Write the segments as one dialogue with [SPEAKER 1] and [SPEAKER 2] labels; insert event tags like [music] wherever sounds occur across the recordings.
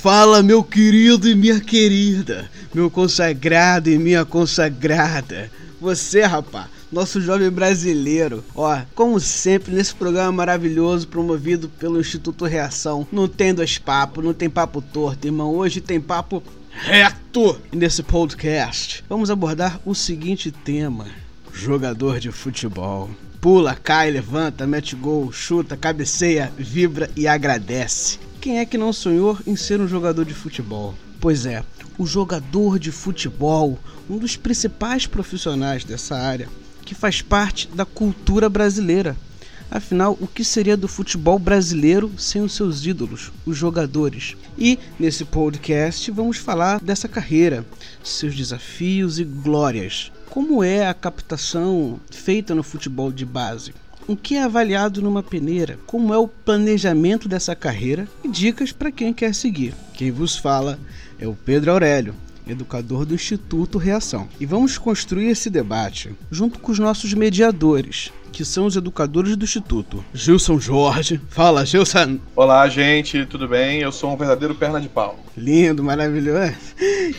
[SPEAKER 1] Fala, meu querido e minha querida, meu consagrado e minha consagrada. Você, rapá, nosso jovem brasileiro. Ó, como sempre, nesse programa maravilhoso promovido pelo Instituto Reação, não tem dois papos, não tem papo torto, irmão. Hoje tem papo reto nesse podcast. Vamos abordar o seguinte tema: jogador de futebol. Pula, cai, levanta, mete gol, chuta, cabeceia, vibra e agradece. Quem é que não sonhou em ser um jogador de futebol? Pois é, o jogador de futebol, um dos principais profissionais dessa área, que faz parte da cultura brasileira. Afinal, o que seria do futebol brasileiro sem os seus ídolos, os jogadores? E nesse podcast vamos falar dessa carreira, seus desafios e glórias. Como é a captação feita no futebol de base? O que é avaliado numa peneira? Como é o planejamento dessa carreira? E dicas para quem quer seguir. Quem vos fala é o Pedro Aurélio, educador do Instituto Reação. E vamos construir esse debate junto com os nossos mediadores, que são os educadores do Instituto. Gilson Jorge. Fala, Gilson.
[SPEAKER 2] Olá, gente, tudo bem? Eu sou um verdadeiro perna de pau.
[SPEAKER 1] Lindo, maravilhoso.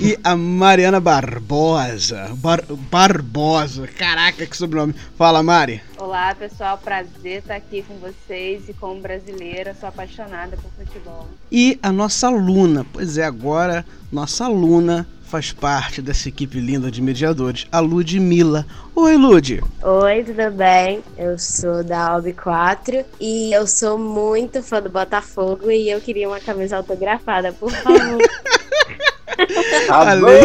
[SPEAKER 1] E a Mariana Barbosa. Bar Barbosa. Caraca, que sobrenome. Fala, Mari.
[SPEAKER 3] Olá, pessoal. Prazer estar aqui com vocês e como brasileira, sou apaixonada por futebol.
[SPEAKER 1] E a nossa aluna, pois é, agora nossa aluna faz parte dessa equipe linda de mediadores, a Ludmilla. Oi, Lud.
[SPEAKER 4] Oi, tudo bem? Eu sou da OB 4 e eu sou muito fã do Botafogo e eu queria uma camisa autografada, por favor. [laughs]
[SPEAKER 1] além,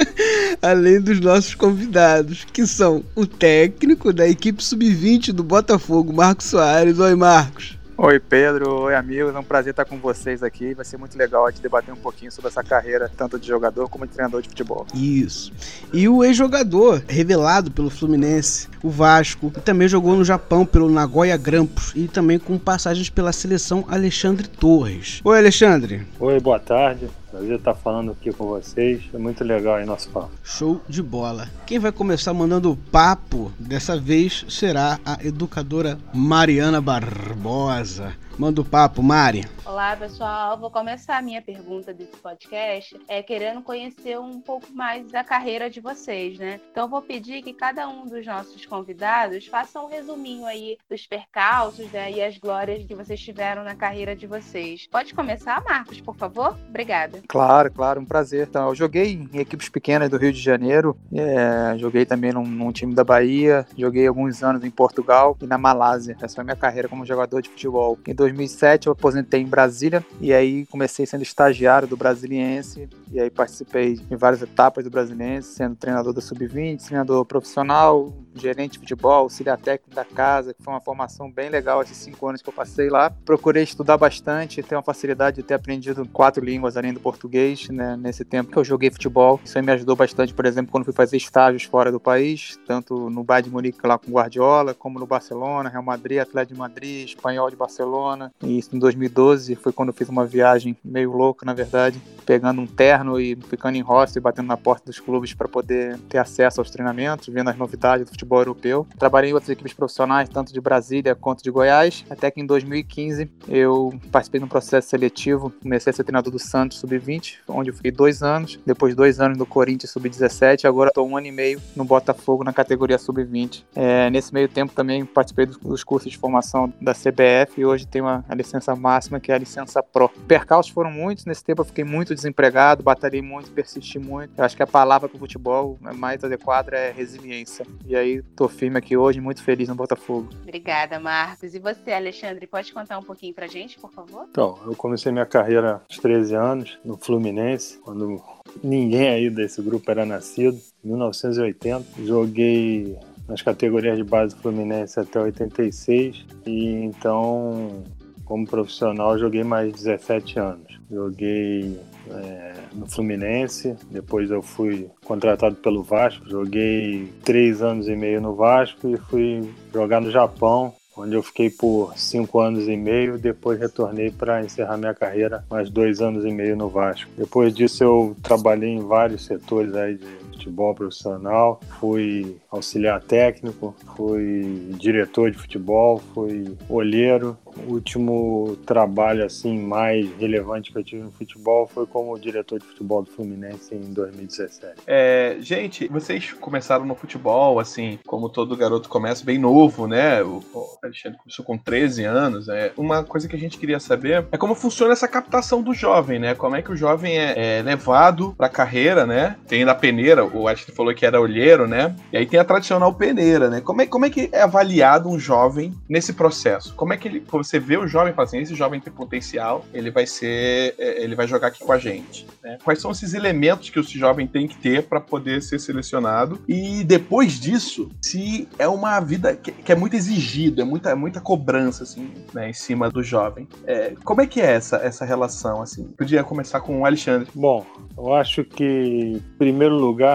[SPEAKER 1] [laughs] além dos nossos convidados, que são o técnico da equipe sub-20 do Botafogo, Marcos Soares. Oi, Marcos.
[SPEAKER 5] Oi, Pedro. Oi, amigos. É um prazer estar com vocês aqui. Vai ser muito legal a gente debater um pouquinho sobre essa carreira, tanto de jogador como de treinador de futebol.
[SPEAKER 1] Isso. E o ex-jogador, revelado pelo Fluminense, o Vasco, e também jogou no Japão pelo Nagoya Grampus e também com passagens pela seleção Alexandre Torres. Oi, Alexandre.
[SPEAKER 6] Oi, boa tarde. Prazer estar falando aqui com vocês. É muito legal aí nosso papo.
[SPEAKER 1] Show de bola. Quem vai começar mandando o papo dessa vez será a educadora Mariana Barbosa. Manda o papo, Mari.
[SPEAKER 3] Olá, pessoal. Vou começar a minha pergunta desse podcast é querendo conhecer um pouco mais da carreira de vocês, né? Então vou pedir que cada um dos nossos convidados faça um resuminho aí dos percalços né, e as glórias que vocês tiveram na carreira de vocês. Pode começar, Marcos, por favor? Obrigada.
[SPEAKER 5] Claro, claro, um prazer. Então, eu joguei em equipes pequenas do Rio de Janeiro, é, joguei também num, num, time da Bahia, joguei alguns anos em Portugal e na Malásia. Essa foi a minha carreira como jogador de futebol. Em 2007 eu aposentei em Brasília e aí comecei sendo estagiário do Brasiliense e aí participei em várias etapas do Brasiliense, sendo treinador da Sub-20, treinador profissional, gerente de futebol, auxiliar técnico da casa, que foi uma formação bem legal esses cinco anos que eu passei lá. Procurei estudar bastante, ter uma facilidade de ter aprendido quatro línguas além do português, né, nesse tempo que eu joguei futebol. Isso aí me ajudou bastante, por exemplo, quando fui fazer estágios fora do país, tanto no Bayern de Munique lá com Guardiola, como no Barcelona, Real Madrid, Atlético de Madrid, Espanhol de Barcelona. E isso em 2012 foi quando eu fiz uma viagem meio louca, na verdade, pegando um terno e ficando em hostel e batendo na porta dos clubes para poder ter acesso aos treinamentos, vendo as novidades do futebol europeu. Trabalhei em outras equipes profissionais, tanto de Brasília quanto de Goiás, até que em 2015 eu participei de um processo seletivo, comecei a ser treinador do Santos Sub-20, onde eu fiquei dois anos, depois dois anos no Corinthians Sub-17, agora estou um ano e meio no Botafogo na categoria Sub-20. É, nesse meio tempo também participei dos, cursos de formação da CBF e hoje tenho a, a licença máxima, que é a licença Pro. Percalços foram muitos, nesse tempo eu fiquei muito desempregado, batalhei muito, persisti muito. Eu acho que a palavra para o futebol mais adequada é resiliência. E aí tô firme aqui hoje, muito feliz no Botafogo.
[SPEAKER 3] Obrigada, Marcos. E você, Alexandre, pode contar um pouquinho pra gente, por favor?
[SPEAKER 6] Então, eu comecei minha carreira aos 13 anos no Fluminense, quando ninguém aí desse grupo era nascido, em 1980. Joguei nas categorias de base Fluminense até 86 e então como profissional, joguei mais 17 anos. Joguei é, no Fluminense, depois eu fui contratado pelo Vasco, joguei três anos e meio no Vasco e fui jogar no Japão, onde eu fiquei por cinco anos e meio. Depois retornei para encerrar minha carreira mais dois anos e meio no Vasco. Depois disso eu trabalhei em vários setores aí de futebol profissional, fui auxiliar técnico, fui diretor de futebol, fui olheiro. O último trabalho assim mais relevante que eu tive no futebol foi como diretor de futebol do Fluminense em 2017.
[SPEAKER 2] É, gente, vocês começaram no futebol, assim, como todo garoto começa bem novo, né? O, Alexandre começou com 13 anos. É. Uma coisa que a gente queria saber é como funciona essa captação do jovem, né? Como é que o jovem é, é levado para a carreira, né? Tem na peneira, o Ashley falou que era olheiro, né? E aí tem a tradicional peneira, né? Como é, como é que é avaliado um jovem nesse processo? Como é que ele, você vê o jovem fala assim, esse jovem tem potencial, ele vai ser, é, ele vai jogar aqui com a gente, né? Quais são esses elementos que esse jovem tem que ter para poder ser selecionado? E depois disso, se é uma vida que, que é muito exigida, é muita, muita cobrança, assim, né, em cima do jovem. É, como é que é essa, essa relação, assim? Podia começar com o Alexandre.
[SPEAKER 6] Bom, eu acho que, em primeiro lugar,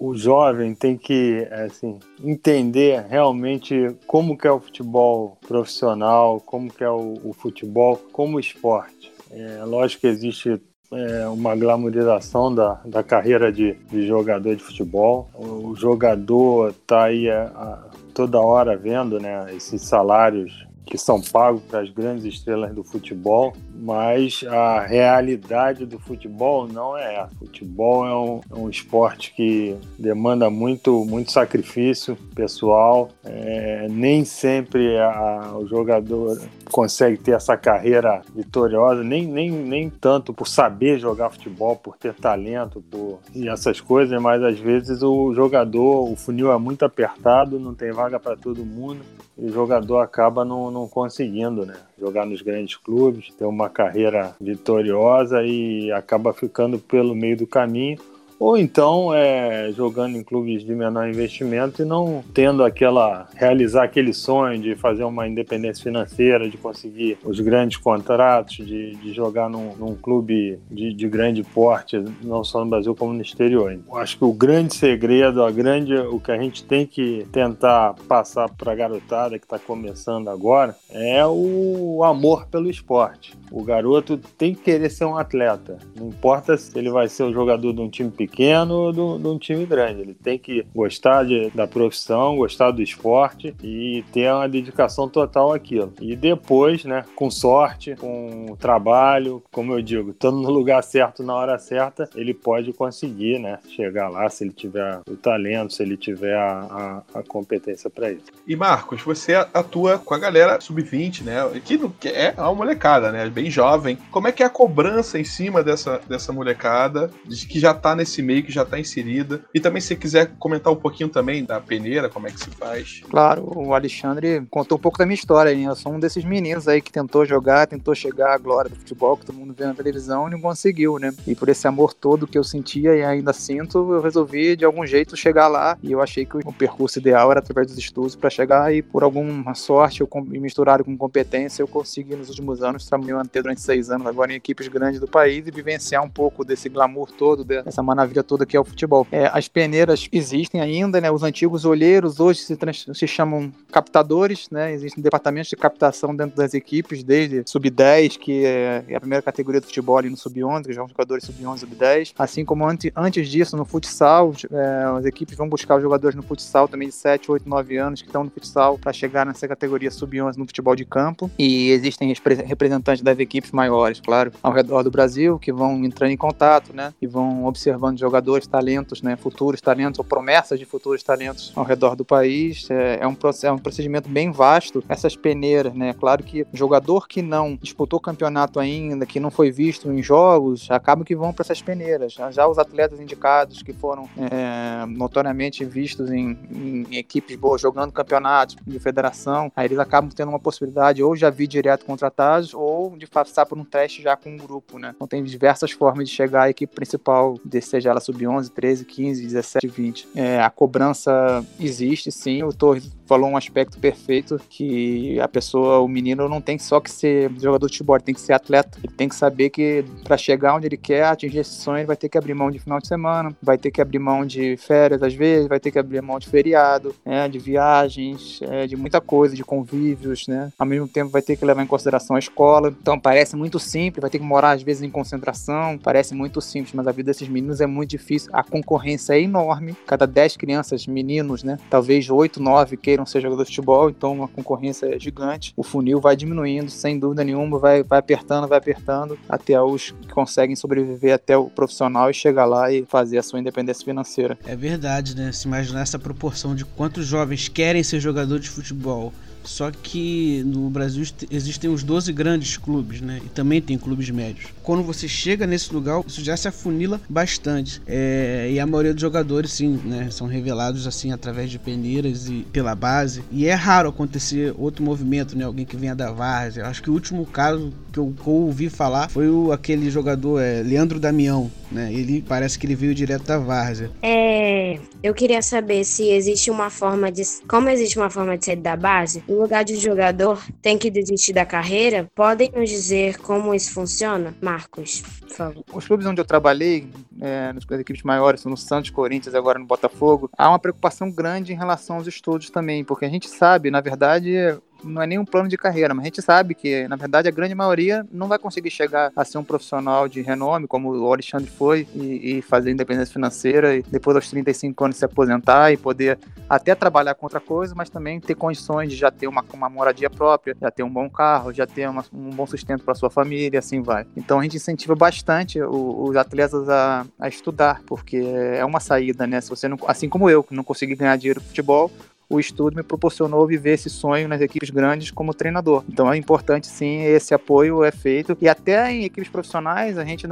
[SPEAKER 6] o jovem tem que assim entender realmente como que é o futebol profissional, como que é o, o futebol como esporte. É lógico que existe é, uma glamorização da, da carreira de, de jogador de futebol. O jogador está aí a, a, toda hora vendo né, esses salários que são pagos para as grandes estrelas do futebol, mas a realidade do futebol não é. Futebol é um, é um esporte que demanda muito, muito sacrifício pessoal, é, nem sempre a, o jogador consegue ter essa carreira vitoriosa, nem, nem, nem tanto por saber jogar futebol, por ter talento por, e essas coisas, mas às vezes o jogador, o funil é muito apertado, não tem vaga para todo mundo, e o jogador acaba não, não conseguindo né, jogar nos grandes clubes, ter uma carreira vitoriosa e acaba ficando pelo meio do caminho ou então é, jogando em clubes de menor investimento e não tendo aquela realizar aquele sonho de fazer uma independência financeira, de conseguir os grandes contratos, de, de jogar num, num clube de, de, grande porte, não só no Brasil como no exterior. Acho que o grande segredo, a grande, o que a gente tem que tentar passar para a garotada que está começando agora é o amor pelo esporte. O garoto tem que querer ser um atleta, não importa se ele vai ser o jogador de um time pequeno pequeno de um time grande. Ele tem que gostar de, da profissão, gostar do esporte e ter uma dedicação total àquilo. E depois, né, com sorte, com trabalho, como eu digo, estando no lugar certo na hora certa, ele pode conseguir, né, chegar lá se ele tiver o talento, se ele tiver a, a, a competência para isso.
[SPEAKER 2] E Marcos, você atua com a galera sub-20, né, que é uma molecada, né, bem jovem. Como é que é a cobrança em cima dessa, dessa molecada que já está nesse esse meio que já está inserida. E também, se quiser comentar um pouquinho também da peneira, como é que se faz.
[SPEAKER 5] Claro, o Alexandre contou um pouco da minha história. Hein? Eu sou um desses meninos aí que tentou jogar, tentou chegar à glória do futebol, que todo mundo vê na televisão e não conseguiu, né? E por esse amor todo que eu sentia e ainda sinto, eu resolvi de algum jeito chegar lá. E eu achei que o percurso ideal era através dos estudos para chegar e por alguma sorte, eu misturado com competência, eu consegui nos últimos anos me manter durante seis anos agora em equipes grandes do país e vivenciar um pouco desse glamour todo, dessa maravilha maravilha toda que é o futebol. É, as peneiras existem ainda, né? Os antigos olheiros hoje se, se chamam captadores, né? Existem departamentos de captação dentro das equipes, desde sub-10, que é, é a primeira categoria do futebol ali no sub-11, que são jogadores sub-11, sub-10. Assim como antes, antes disso, no futsal, é, as equipes vão buscar os jogadores no futsal também de 7, 8, 9 anos que estão no futsal para chegar nessa categoria sub-11 no futebol de campo. E existem representantes das equipes maiores, claro, ao redor do Brasil, que vão entrando em contato, né? E vão observando jogadores, talentos, né, futuros talentos ou promessas de futuros talentos ao redor do país. É, é um, é um procedimento bem vasto. Essas peneiras, né, claro que jogador que não disputou campeonato ainda, que não foi visto em jogos, acabam que vão para essas peneiras. Já os atletas indicados que foram é, notoriamente vistos em, em, equipes boas jogando campeonatos de federação, aí eles acabam tendo uma possibilidade ou já vir direto contratados ou de passar por um teste já com um grupo, né? Então tem diversas formas de chegar à equipe principal, seja ela sub-11, 13, 15, 17, 20. É, a cobrança existe, sim. Eu estou falou um aspecto perfeito que a pessoa, o menino não tem só que ser jogador de futebol, tem que ser atleta. Ele tem que saber que para chegar onde ele quer, atingir esse sonho, ele vai ter que abrir mão de final de semana, vai ter que abrir mão de férias às vezes, vai ter que abrir mão de feriado, né, de viagens, é, de muita coisa, de convívios, né? Ao mesmo tempo vai ter que levar em consideração a escola. Então parece muito simples, vai ter que morar às vezes em concentração, parece muito simples, mas a vida desses meninos é muito difícil. A concorrência é enorme. Cada 10 crianças, meninos, né? Talvez 8, 9 queiram ser jogadores de futebol, então a concorrência é gigante. O funil vai diminuindo, sem dúvida nenhuma, vai, vai apertando, vai apertando, até os que conseguem sobreviver até o profissional e chegar lá e fazer a sua independência financeira.
[SPEAKER 1] É verdade, né? Se imaginar essa proporção de quantos jovens querem ser jogador de futebol só que no Brasil existem os 12 grandes clubes, né? E também tem clubes médios. Quando você chega nesse lugar, isso já se afunila bastante. É, e a maioria dos jogadores, sim, né? São revelados assim através de peneiras e pela base. E é raro acontecer outro movimento, né? Alguém que venha da várzea. Acho que o último caso que eu, que eu ouvi falar foi o, aquele jogador, é, Leandro Damião, né? Ele parece que ele veio direto da várzea.
[SPEAKER 4] É, eu queria saber se existe uma forma de. Como existe uma forma de sair da base, no lugar de jogador tem que desistir da carreira, podem nos dizer como isso funciona? Marcos, por favor.
[SPEAKER 5] Os clubes onde eu trabalhei, é, nas equipes maiores, no Santos, Corinthians, agora no Botafogo, há uma preocupação grande em relação aos estudos também, porque a gente sabe, na verdade, não é nem um plano de carreira, mas a gente sabe que, na verdade, a grande maioria não vai conseguir chegar a ser um profissional de renome, como o Alexandre foi, e, e fazer independência financeira, e depois aos 35 anos se aposentar e poder até trabalhar com outra coisa, mas também ter condições de já ter uma, uma moradia própria, já ter um bom carro, já ter uma, um bom sustento para sua família, assim vai. Então a gente incentiva bastante o, os atletas a, a estudar, porque é uma saída, né? Se você não, assim como eu, que não consegui ganhar dinheiro no futebol, o estudo me proporcionou viver esse sonho nas equipes grandes como treinador. Então é importante sim, esse apoio é feito. E até em equipes profissionais, a gente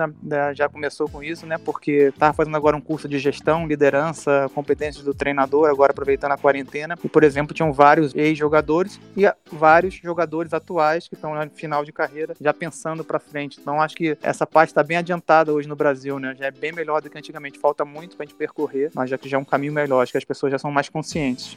[SPEAKER 5] já começou com isso, né? Porque estava fazendo agora um curso de gestão, liderança, competências do treinador, agora aproveitando a quarentena. E, por exemplo, tinham vários ex-jogadores e vários jogadores atuais que estão no final de carreira já pensando para frente. Então acho que essa parte está bem adiantada hoje no Brasil, né? Já é bem melhor do que antigamente. Falta muito para a gente percorrer, mas já que já é um caminho melhor, acho que as pessoas já são mais conscientes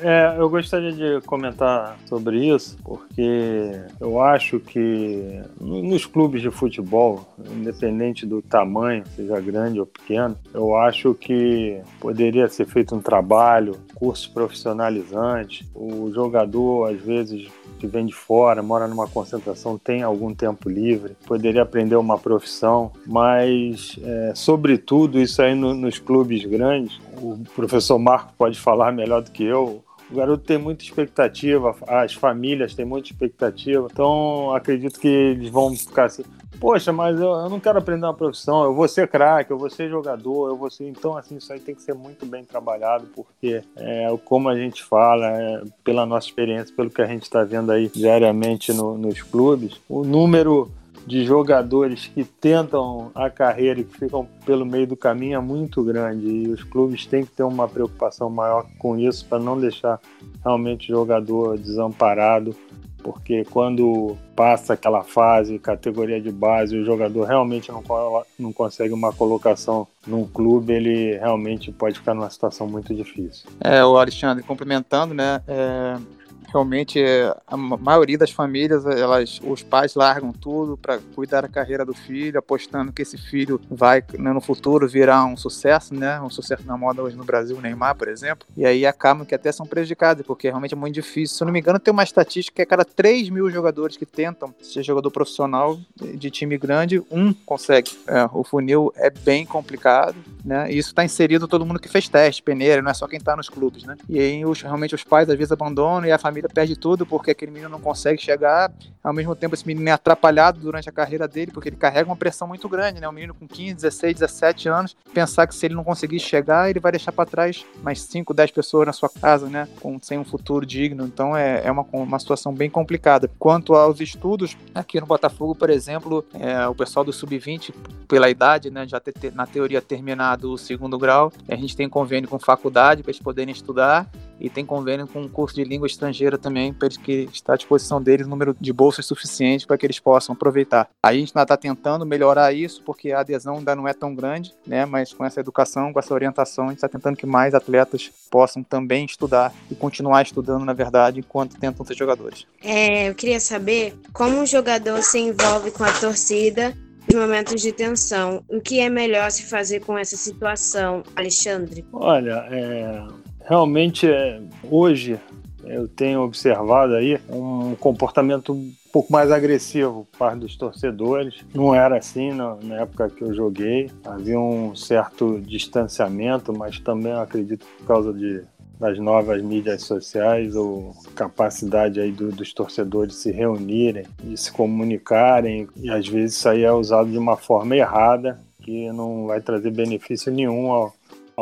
[SPEAKER 6] é, eu gostaria de comentar sobre isso, porque eu acho que nos clubes de futebol, independente do tamanho, seja grande ou pequeno, eu acho que poderia ser feito um trabalho, curso profissionalizante. O jogador, às vezes, que vem de fora, mora numa concentração, tem algum tempo livre, poderia aprender uma profissão, mas, é, sobretudo, isso aí no, nos clubes grandes, o professor Marco pode falar melhor do que eu. O garoto tem muita expectativa, as famílias têm muita expectativa, então acredito que eles vão ficar assim: poxa, mas eu, eu não quero aprender uma profissão, eu vou ser craque, eu vou ser jogador, eu vou ser. Então, assim, isso aí tem que ser muito bem trabalhado, porque, é, como a gente fala, é, pela nossa experiência, pelo que a gente está vendo aí diariamente no, nos clubes, o número de jogadores que tentam a carreira e que ficam pelo meio do caminho é muito grande e os clubes têm que ter uma preocupação maior com isso para não deixar realmente o jogador desamparado, porque quando passa aquela fase, categoria de base, o jogador realmente não, não consegue uma colocação num clube, ele realmente pode ficar numa situação muito difícil.
[SPEAKER 5] É, o Alexandre, complementando, né? É realmente a maioria das famílias, elas, os pais largam tudo para cuidar da carreira do filho, apostando que esse filho vai né, no futuro virar um sucesso, né? Um sucesso na moda hoje no Brasil, Neymar, por exemplo. E aí acabam que até são prejudicados, porque realmente é muito difícil. Se eu não me engano, tem uma estatística que a cada 3 mil jogadores que tentam ser jogador profissional de time grande, um consegue. É, o funil é bem complicado, né? E isso está inserido todo mundo que fez teste, peneira, não é só quem está nos clubes, né? E aí os, realmente os pais às vezes abandonam e a família perde tudo porque aquele menino não consegue chegar. Ao mesmo tempo, esse menino é atrapalhado durante a carreira dele, porque ele carrega uma pressão muito grande, né? Um menino com 15, 16, 17 anos, pensar que se ele não conseguir chegar, ele vai deixar para trás mais 5, 10 pessoas na sua casa, né? Com, sem um futuro digno. Então é, é uma, uma situação bem complicada. Quanto aos estudos, aqui no Botafogo, por exemplo, é, o pessoal do Sub-20, pela idade, né? Já ter, na teoria terminado o segundo grau, a gente tem convênio com faculdade para eles poderem estudar e tem convênio com um curso de língua estrangeira também, para que está à disposição deles o número de bolsas suficiente para que eles possam aproveitar. A gente ainda está tentando melhorar isso, porque a adesão ainda não é tão grande, né? Mas com essa educação, com essa orientação, a gente está tentando que mais atletas possam também estudar e continuar estudando, na verdade, enquanto tentam ser jogadores.
[SPEAKER 4] É, eu queria saber como um jogador se envolve com a torcida em momentos de tensão. O que é melhor se fazer com essa situação, Alexandre?
[SPEAKER 6] Olha, é, realmente é, hoje eu tenho observado aí um comportamento um pouco mais agressivo por parte dos torcedores. Não era assim na, época que eu joguei. Havia um certo distanciamento, mas também acredito por causa de das novas mídias sociais ou capacidade aí do, dos torcedores se reunirem e se comunicarem e às vezes isso aí é usado de uma forma errada que não vai trazer benefício nenhum ao,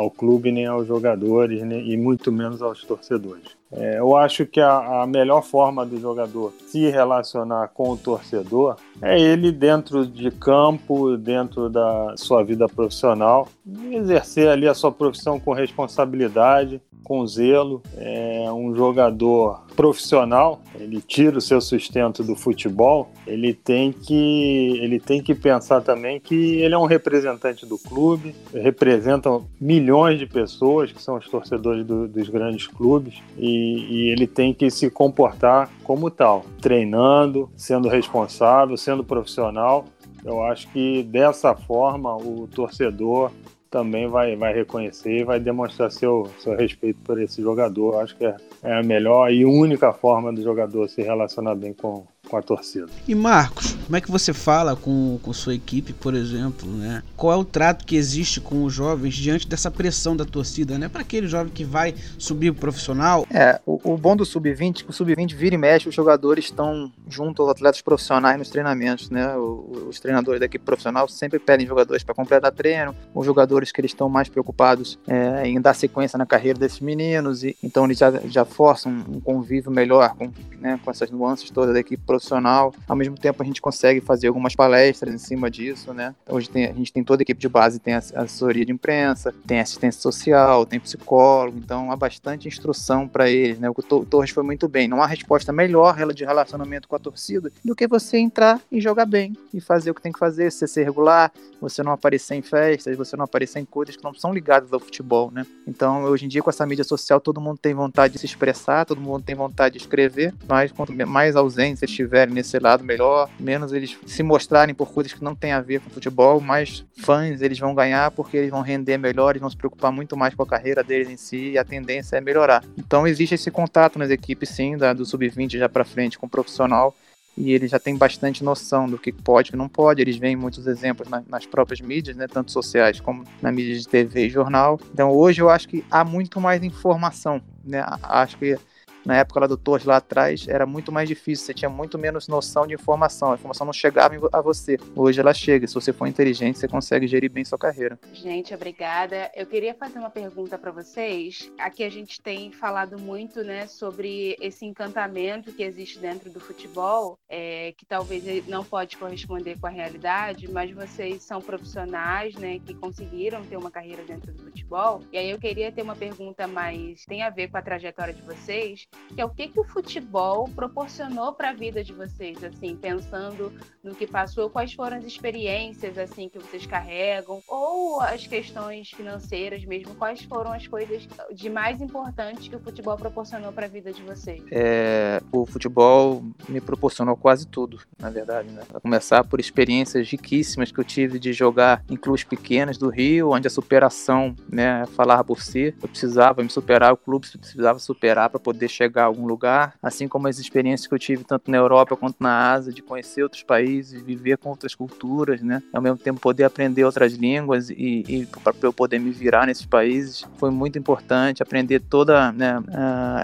[SPEAKER 6] ao clube, nem aos jogadores, nem, e muito menos aos torcedores. É, eu acho que a, a, melhor forma do jogador se relacionar com o torcedor é ele dentro de campo, dentro da sua vida profissional, exercer ali a sua profissão com responsabilidade, com zelo, é um jogador profissional, ele tira o seu sustento do futebol, ele tem que ele tem que pensar também que ele é um representante do clube, representa milhões de pessoas que são os torcedores do, dos grandes clubes e, e ele tem que se comportar como tal, treinando, sendo responsável, sendo profissional. Eu acho que dessa forma o torcedor também vai, vai reconhecer e vai demonstrar seu, seu respeito por esse jogador. Acho que é, é a melhor e única forma do jogador se relacionar bem com, com a torcida.
[SPEAKER 1] E Marcos, como é que você fala com, com sua equipe, por exemplo, né? Qual é o trato que existe com os jovens diante dessa pressão da torcida, né? Para aquele jovem que vai subir o profissional?
[SPEAKER 5] É, o, o bom do sub-20, o sub-20 vira e mexe, os jogadores estão junto aos atletas profissionais nos treinamentos, né? O, os treinadores da equipe profissional sempre pedem jogadores para completar treino, os jogadores que eles estão mais preocupados é, em dar sequência na carreira desses meninos, e então eles já, já forçam um convívio melhor com, né, com essas nuances todas da equipe profissional profissional. Ao mesmo tempo, a gente consegue fazer algumas palestras em cima disso, né? Hoje tem, a gente tem toda a equipe de base, tem assessoria de imprensa, tem assistência social, tem psicólogo, então há bastante instrução para eles, né? O Torres foi muito bem. Não há resposta melhor de relacionamento com a torcida do que você entrar e jogar bem e fazer o que tem que fazer, você ser regular, você não aparecer em festas, você não aparecer em coisas que não são ligadas ao futebol, né? Então, hoje em dia, com essa mídia social, todo mundo tem vontade de se expressar, todo mundo tem vontade de escrever, mas quanto mais ausência estiver estiverem nesse lado melhor, menos eles se mostrarem por coisas que não tem a ver com futebol, mais fãs eles vão ganhar porque eles vão render melhor, eles vão se preocupar muito mais com a carreira deles em si e a tendência é melhorar. Então existe esse contato nas equipes sim, da, do sub-20 já para frente com o profissional e eles já têm bastante noção do que pode e que não pode. Eles veem muitos exemplos na, nas próprias mídias, né, tanto sociais como na mídia de TV e jornal. Então hoje eu acho que há muito mais informação. Né? Acho que na época lá do Torres, lá atrás, era muito mais difícil, você tinha muito menos noção de informação, a informação não chegava a você. Hoje ela chega, se você for inteligente, você consegue gerir bem sua carreira.
[SPEAKER 3] Gente, obrigada. Eu queria fazer uma pergunta para vocês. Aqui a gente tem falado muito, né, sobre esse encantamento que existe dentro do futebol, é, que talvez não pode corresponder com a realidade, mas vocês são profissionais, né, que conseguiram ter uma carreira dentro do futebol. E aí eu queria ter uma pergunta mais tem a ver com a trajetória de vocês que é o que, que o futebol proporcionou para a vida de vocês, assim, pensando no que passou, quais foram as experiências, assim, que vocês carregam, ou as questões financeiras mesmo, quais foram as coisas de mais importantes que o futebol proporcionou para a vida de vocês?
[SPEAKER 5] É, o futebol me proporcionou quase tudo, na verdade, né? Começar por experiências riquíssimas que eu tive de jogar em clubes pequenos do Rio, onde a superação, né, falava por si, eu precisava me superar, o clube precisava superar para poder chegar chegar a algum lugar, assim como as experiências que eu tive tanto na Europa quanto na Ásia, de conhecer outros países, viver com outras culturas, né? Ao mesmo tempo poder aprender outras línguas e, e para eu poder me virar nesses países foi muito importante. Aprender toda né,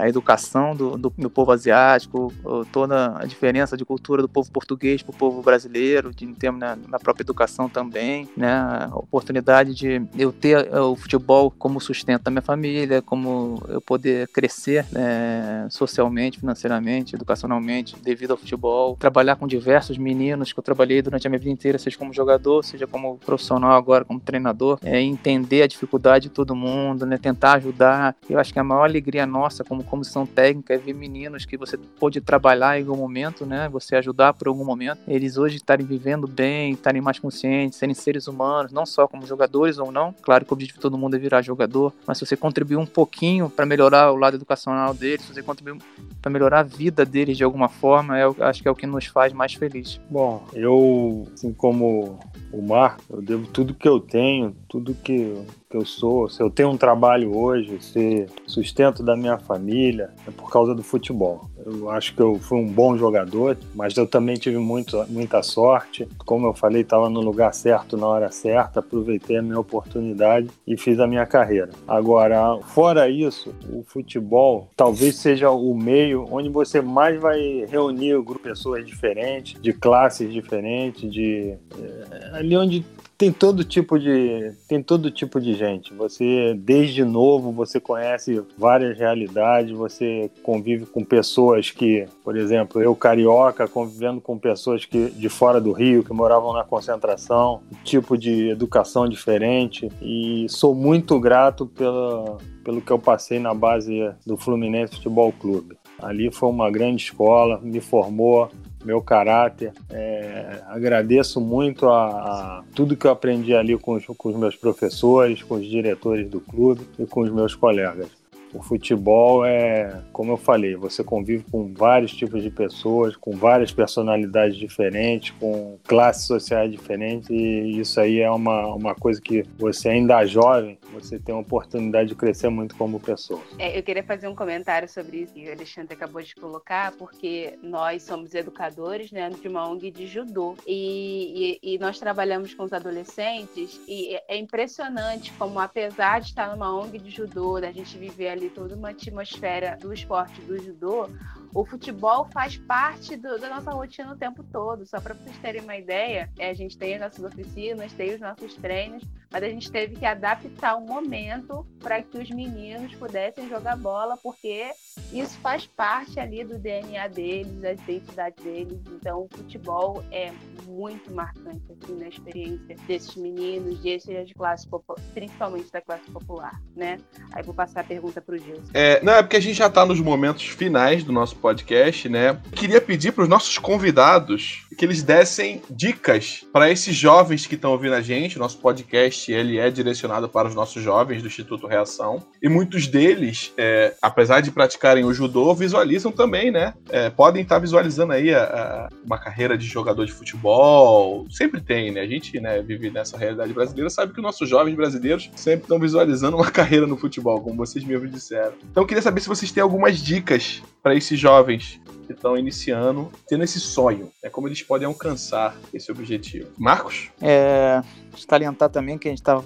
[SPEAKER 5] a educação do, do, do, povo asiático, toda a diferença de cultura do povo português para o povo brasileiro, de termos na, na, própria educação também, né? A oportunidade de eu ter o futebol como sustento da minha família, como eu poder crescer né, é, socialmente, financeiramente, educacionalmente, devido ao futebol. Trabalhar com diversos meninos que eu trabalhei durante a minha vida inteira, seja como jogador, seja como profissional agora, como treinador, é, entender a dificuldade de todo mundo, né, tentar ajudar. Eu acho que a maior alegria nossa como comissão técnica é ver meninos que você pôde trabalhar em algum momento, né, você ajudar por algum momento, eles hoje estarem vivendo bem, estarem mais conscientes, serem seres humanos, não só como jogadores ou não. Claro que o objetivo de todo mundo é virar jogador, mas se você contribuir um pouquinho para melhorar o lado educacional deles, contribuir para melhorar a vida deles de alguma forma, é, acho que é o que nos faz mais felizes.
[SPEAKER 6] Bom, eu, assim como o Mar, eu devo tudo que eu tenho, tudo que, que eu sou. Se eu tenho um trabalho hoje, se sustento da minha família, é por causa do futebol. Eu acho que eu fui um bom jogador, mas eu também tive muito, muita sorte. Como eu falei, estava no lugar certo na hora certa, aproveitei a minha oportunidade e fiz a minha carreira. Agora, fora isso, o futebol talvez seja o meio onde você mais vai reunir um grupo de pessoas diferentes, de classes diferentes, de é, ali onde tem todo tipo de tem todo tipo de gente. Você desde novo você conhece várias realidades, você convive com pessoas que, por exemplo, eu carioca convivendo com pessoas que de fora do Rio que moravam na concentração, tipo de educação diferente e sou muito grato pela, pelo que eu passei na base do Fluminense Futebol Clube. Ali foi uma grande escola, me formou, meu caráter. É, agradeço muito a, a, tudo que eu aprendi ali com os, com os meus professores, com os diretores do clube e com os meus colegas. O futebol é, como eu falei, você convive com vários tipos de pessoas, com várias personalidades diferentes, com classes sociais diferentes, e isso aí é uma, uma coisa que você ainda jovem, você tem a oportunidade de crescer muito como pessoa.
[SPEAKER 3] É, eu queria fazer um comentário sobre isso que o Alexandre acabou de colocar, porque nós somos educadores né, de uma ONG de judô, e, e, e nós trabalhamos com os adolescentes, e é impressionante como, apesar de estar numa ONG de judô, da gente viver ali toda uma atmosfera do esporte do judô, o futebol faz parte do, da nossa rotina o tempo todo. Só para vocês terem uma ideia, é, a gente tem as nossas oficinas, tem os nossos treinos, mas a gente teve que adaptar o momento para que os meninos pudessem jogar bola, porque isso faz parte ali do DNA deles, da identidade deles. Então, o futebol é muito marcante assim, na experiência desses meninos, desses de classe principalmente da classe popular, né? Aí vou passar a pergunta para o Gilson.
[SPEAKER 2] É, não, é porque a gente já está nos momentos finais do nosso podcast, né? Queria pedir para os nossos convidados que eles dessem dicas para esses jovens que estão ouvindo a gente. O nosso podcast ele é direcionado para os nossos jovens do Instituto Reação e muitos deles, é, apesar de praticarem o judô, visualizam também, né? É, podem estar tá visualizando aí a, a, uma carreira de jogador de futebol. Sempre tem, né? A gente né, vive nessa realidade brasileira, sabe que os nossos jovens brasileiros sempre estão visualizando uma [laughs] carreira no futebol, como vocês mesmos disseram. Então eu queria saber se vocês têm algumas dicas para esses jovens que estão iniciando, tendo esse sonho, é como eles podem alcançar esse objetivo. Marcos?
[SPEAKER 5] É, salientar também que a gente estava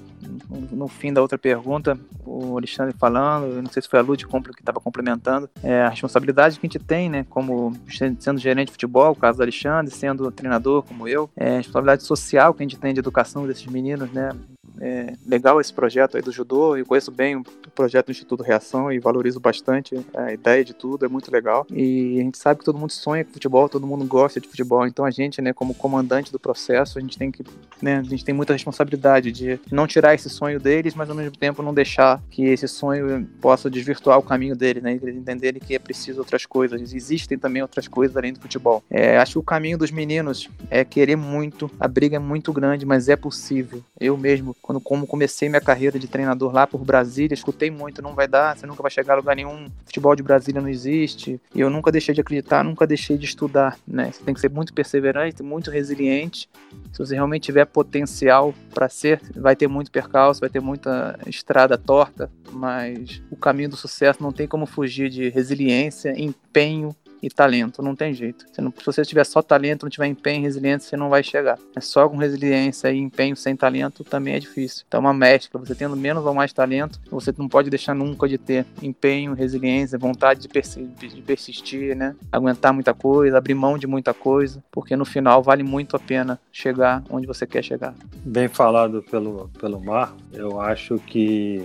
[SPEAKER 5] no fim da outra pergunta, o Alexandre falando, não sei se foi a Lud que estava complementando, é, a responsabilidade que a gente tem, né, como sendo gerente de futebol, o caso do Alexandre, sendo treinador como eu, é, a responsabilidade social que a gente tem de educação desses meninos, né, é legal esse projeto aí do judô, eu conheço bem o projeto do Instituto Reação e valorizo bastante a ideia de tudo, é muito legal. E a gente sabe que todo mundo sonha com futebol, todo mundo gosta de futebol, então a gente, né, como comandante do processo, a gente tem que, né, a gente tem muita responsabilidade de não tirar esse sonho deles, mas ao mesmo tempo não deixar que esse sonho possa desvirtuar o caminho deles, né, eles entenderem que é preciso outras coisas, existem também outras coisas além do futebol. É, acho que o caminho dos meninos é querer muito, a briga é muito grande, mas é possível. Eu mesmo, quando como comecei minha carreira de treinador lá por Brasília, escutei muito, não vai dar, você nunca vai chegar a lugar nenhum, futebol de Brasília não existe. E eu nunca deixei de acreditar, nunca deixei de estudar, né? Você tem que ser muito perseverante, muito resiliente. Se você realmente tiver potencial para ser, vai ter muito percalço, vai ter muita estrada torta, mas o caminho do sucesso não tem como fugir de resiliência, empenho e talento, não tem jeito. Não, se você tiver só talento, não tiver empenho e resiliência, você não vai chegar. É só com resiliência e empenho sem talento também é difícil. Então é uma mescla, você tendo menos ou mais talento, você não pode deixar nunca de ter empenho, resiliência, vontade de, persistir, de persistir, né? Aguentar muita coisa, abrir mão de muita coisa, porque no final vale muito a pena chegar onde você quer chegar.
[SPEAKER 6] Bem falado pelo, pelo Mar, eu acho que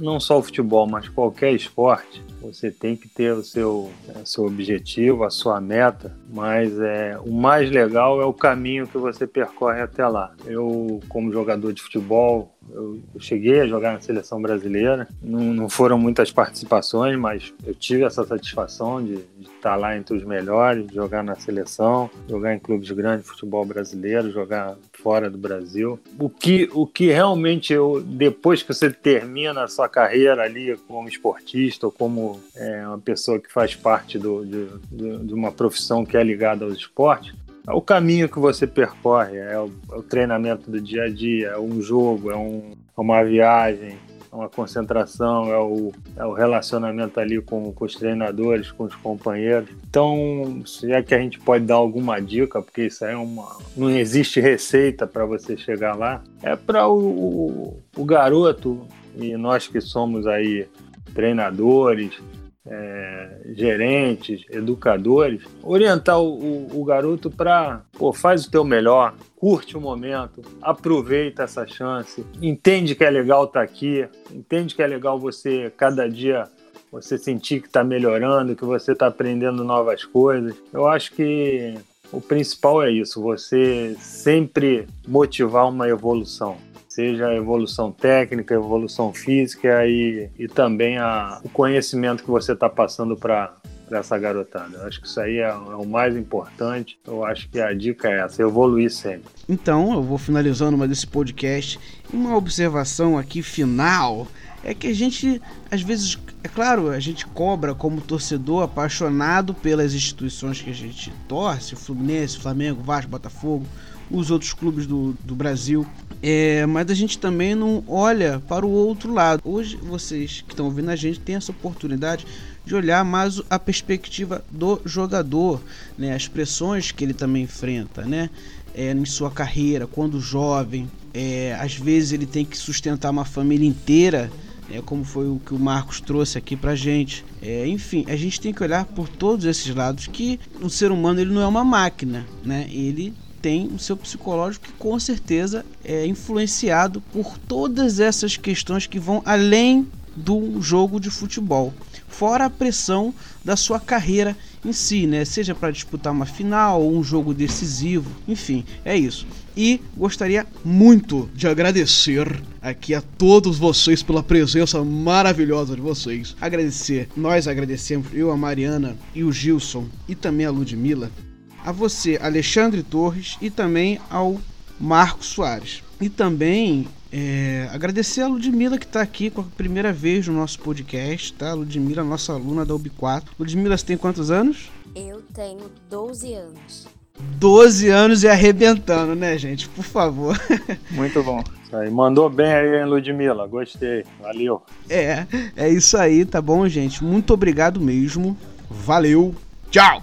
[SPEAKER 6] não só o futebol, mas qualquer esporte, você tem que ter o seu, o seu objetivo, a sua meta, mas é, o mais legal é o caminho que você percorre até lá. Eu, como jogador de futebol, eu, cheguei a jogar na seleção brasileira, não, não, foram muitas participações, mas eu tive essa satisfação de, de estar lá entre os melhores, jogar na seleção, jogar em clubes grandes de futebol brasileiro, jogar fora do Brasil. O que, o que realmente eu, depois que você termina a sua carreira ali como esportista ou como é, uma pessoa que faz parte do, de, de, de uma profissão que é ligada aos esportes, o caminho que você percorre, é o, é o, treinamento do dia a dia, é um jogo, é, um, é uma viagem, é uma concentração, é o, é o relacionamento ali com, com, os treinadores, com os companheiros. Então, se é que a gente pode dar alguma dica, porque isso aí é uma. não existe receita para você chegar lá, é para o, o garoto e nós que somos aí treinadores, é, gerentes, educadores, orientar o, o, o garoto para, pô, faz o teu melhor, curte o momento, aproveita essa chance, entende que é legal estar tá aqui, entende que é legal você cada dia você sentir que está melhorando, que você está aprendendo novas coisas. Eu acho que o principal é isso, você sempre motivar uma evolução seja a evolução técnica, a evolução física e, e também a, o conhecimento que você está passando para essa garotada. Eu acho que isso aí é, é, o mais importante. Eu acho que a dica é essa, evoluir sempre.
[SPEAKER 1] Então, eu vou finalizando mais esse podcast. Uma observação aqui final é que a gente, às vezes, é claro, a gente cobra como torcedor apaixonado pelas instituições que a gente torce, Fluminense, Flamengo, Vasco, Botafogo, os outros clubes do, do Brasil. É, mas a gente também não olha para o outro lado. Hoje, vocês que estão ouvindo a gente têm essa oportunidade de olhar mais a perspectiva do jogador, né? as pressões que ele também enfrenta né? É, em sua carreira, quando jovem. É, às vezes ele tem que sustentar uma família inteira é, como foi o que o Marcos trouxe aqui pra gente. É, enfim, a gente tem que olhar por todos esses lados que o ser humano ele não é uma máquina, né? Ele tem o seu psicológico que com certeza é influenciado por todas essas questões que vão além do jogo de futebol. Fora a pressão da sua carreira em si, né? Seja para disputar uma final ou um jogo decisivo, enfim, é isso. E gostaria muito de agradecer aqui a todos vocês pela presença maravilhosa de vocês. Agradecer, nós agradecemos, eu, a Mariana e o Gilson e também a Ludmilla a você, Alexandre Torres, e também ao Marcos Soares. E também é, agradecer a Ludmilla que está aqui com a primeira vez no nosso podcast, tá? Ludmilla, nossa aluna da UB4. Ludmilla, você tem quantos anos?
[SPEAKER 4] Eu tenho 12 anos.
[SPEAKER 1] 12 anos e arrebentando, né, gente? Por favor. [laughs]
[SPEAKER 6] Muito bom. Isso aí. Mandou bem aí, hein, Ludmilla? Gostei. Valeu.
[SPEAKER 1] É, é isso aí, tá bom, gente? Muito obrigado mesmo. Valeu. Tchau.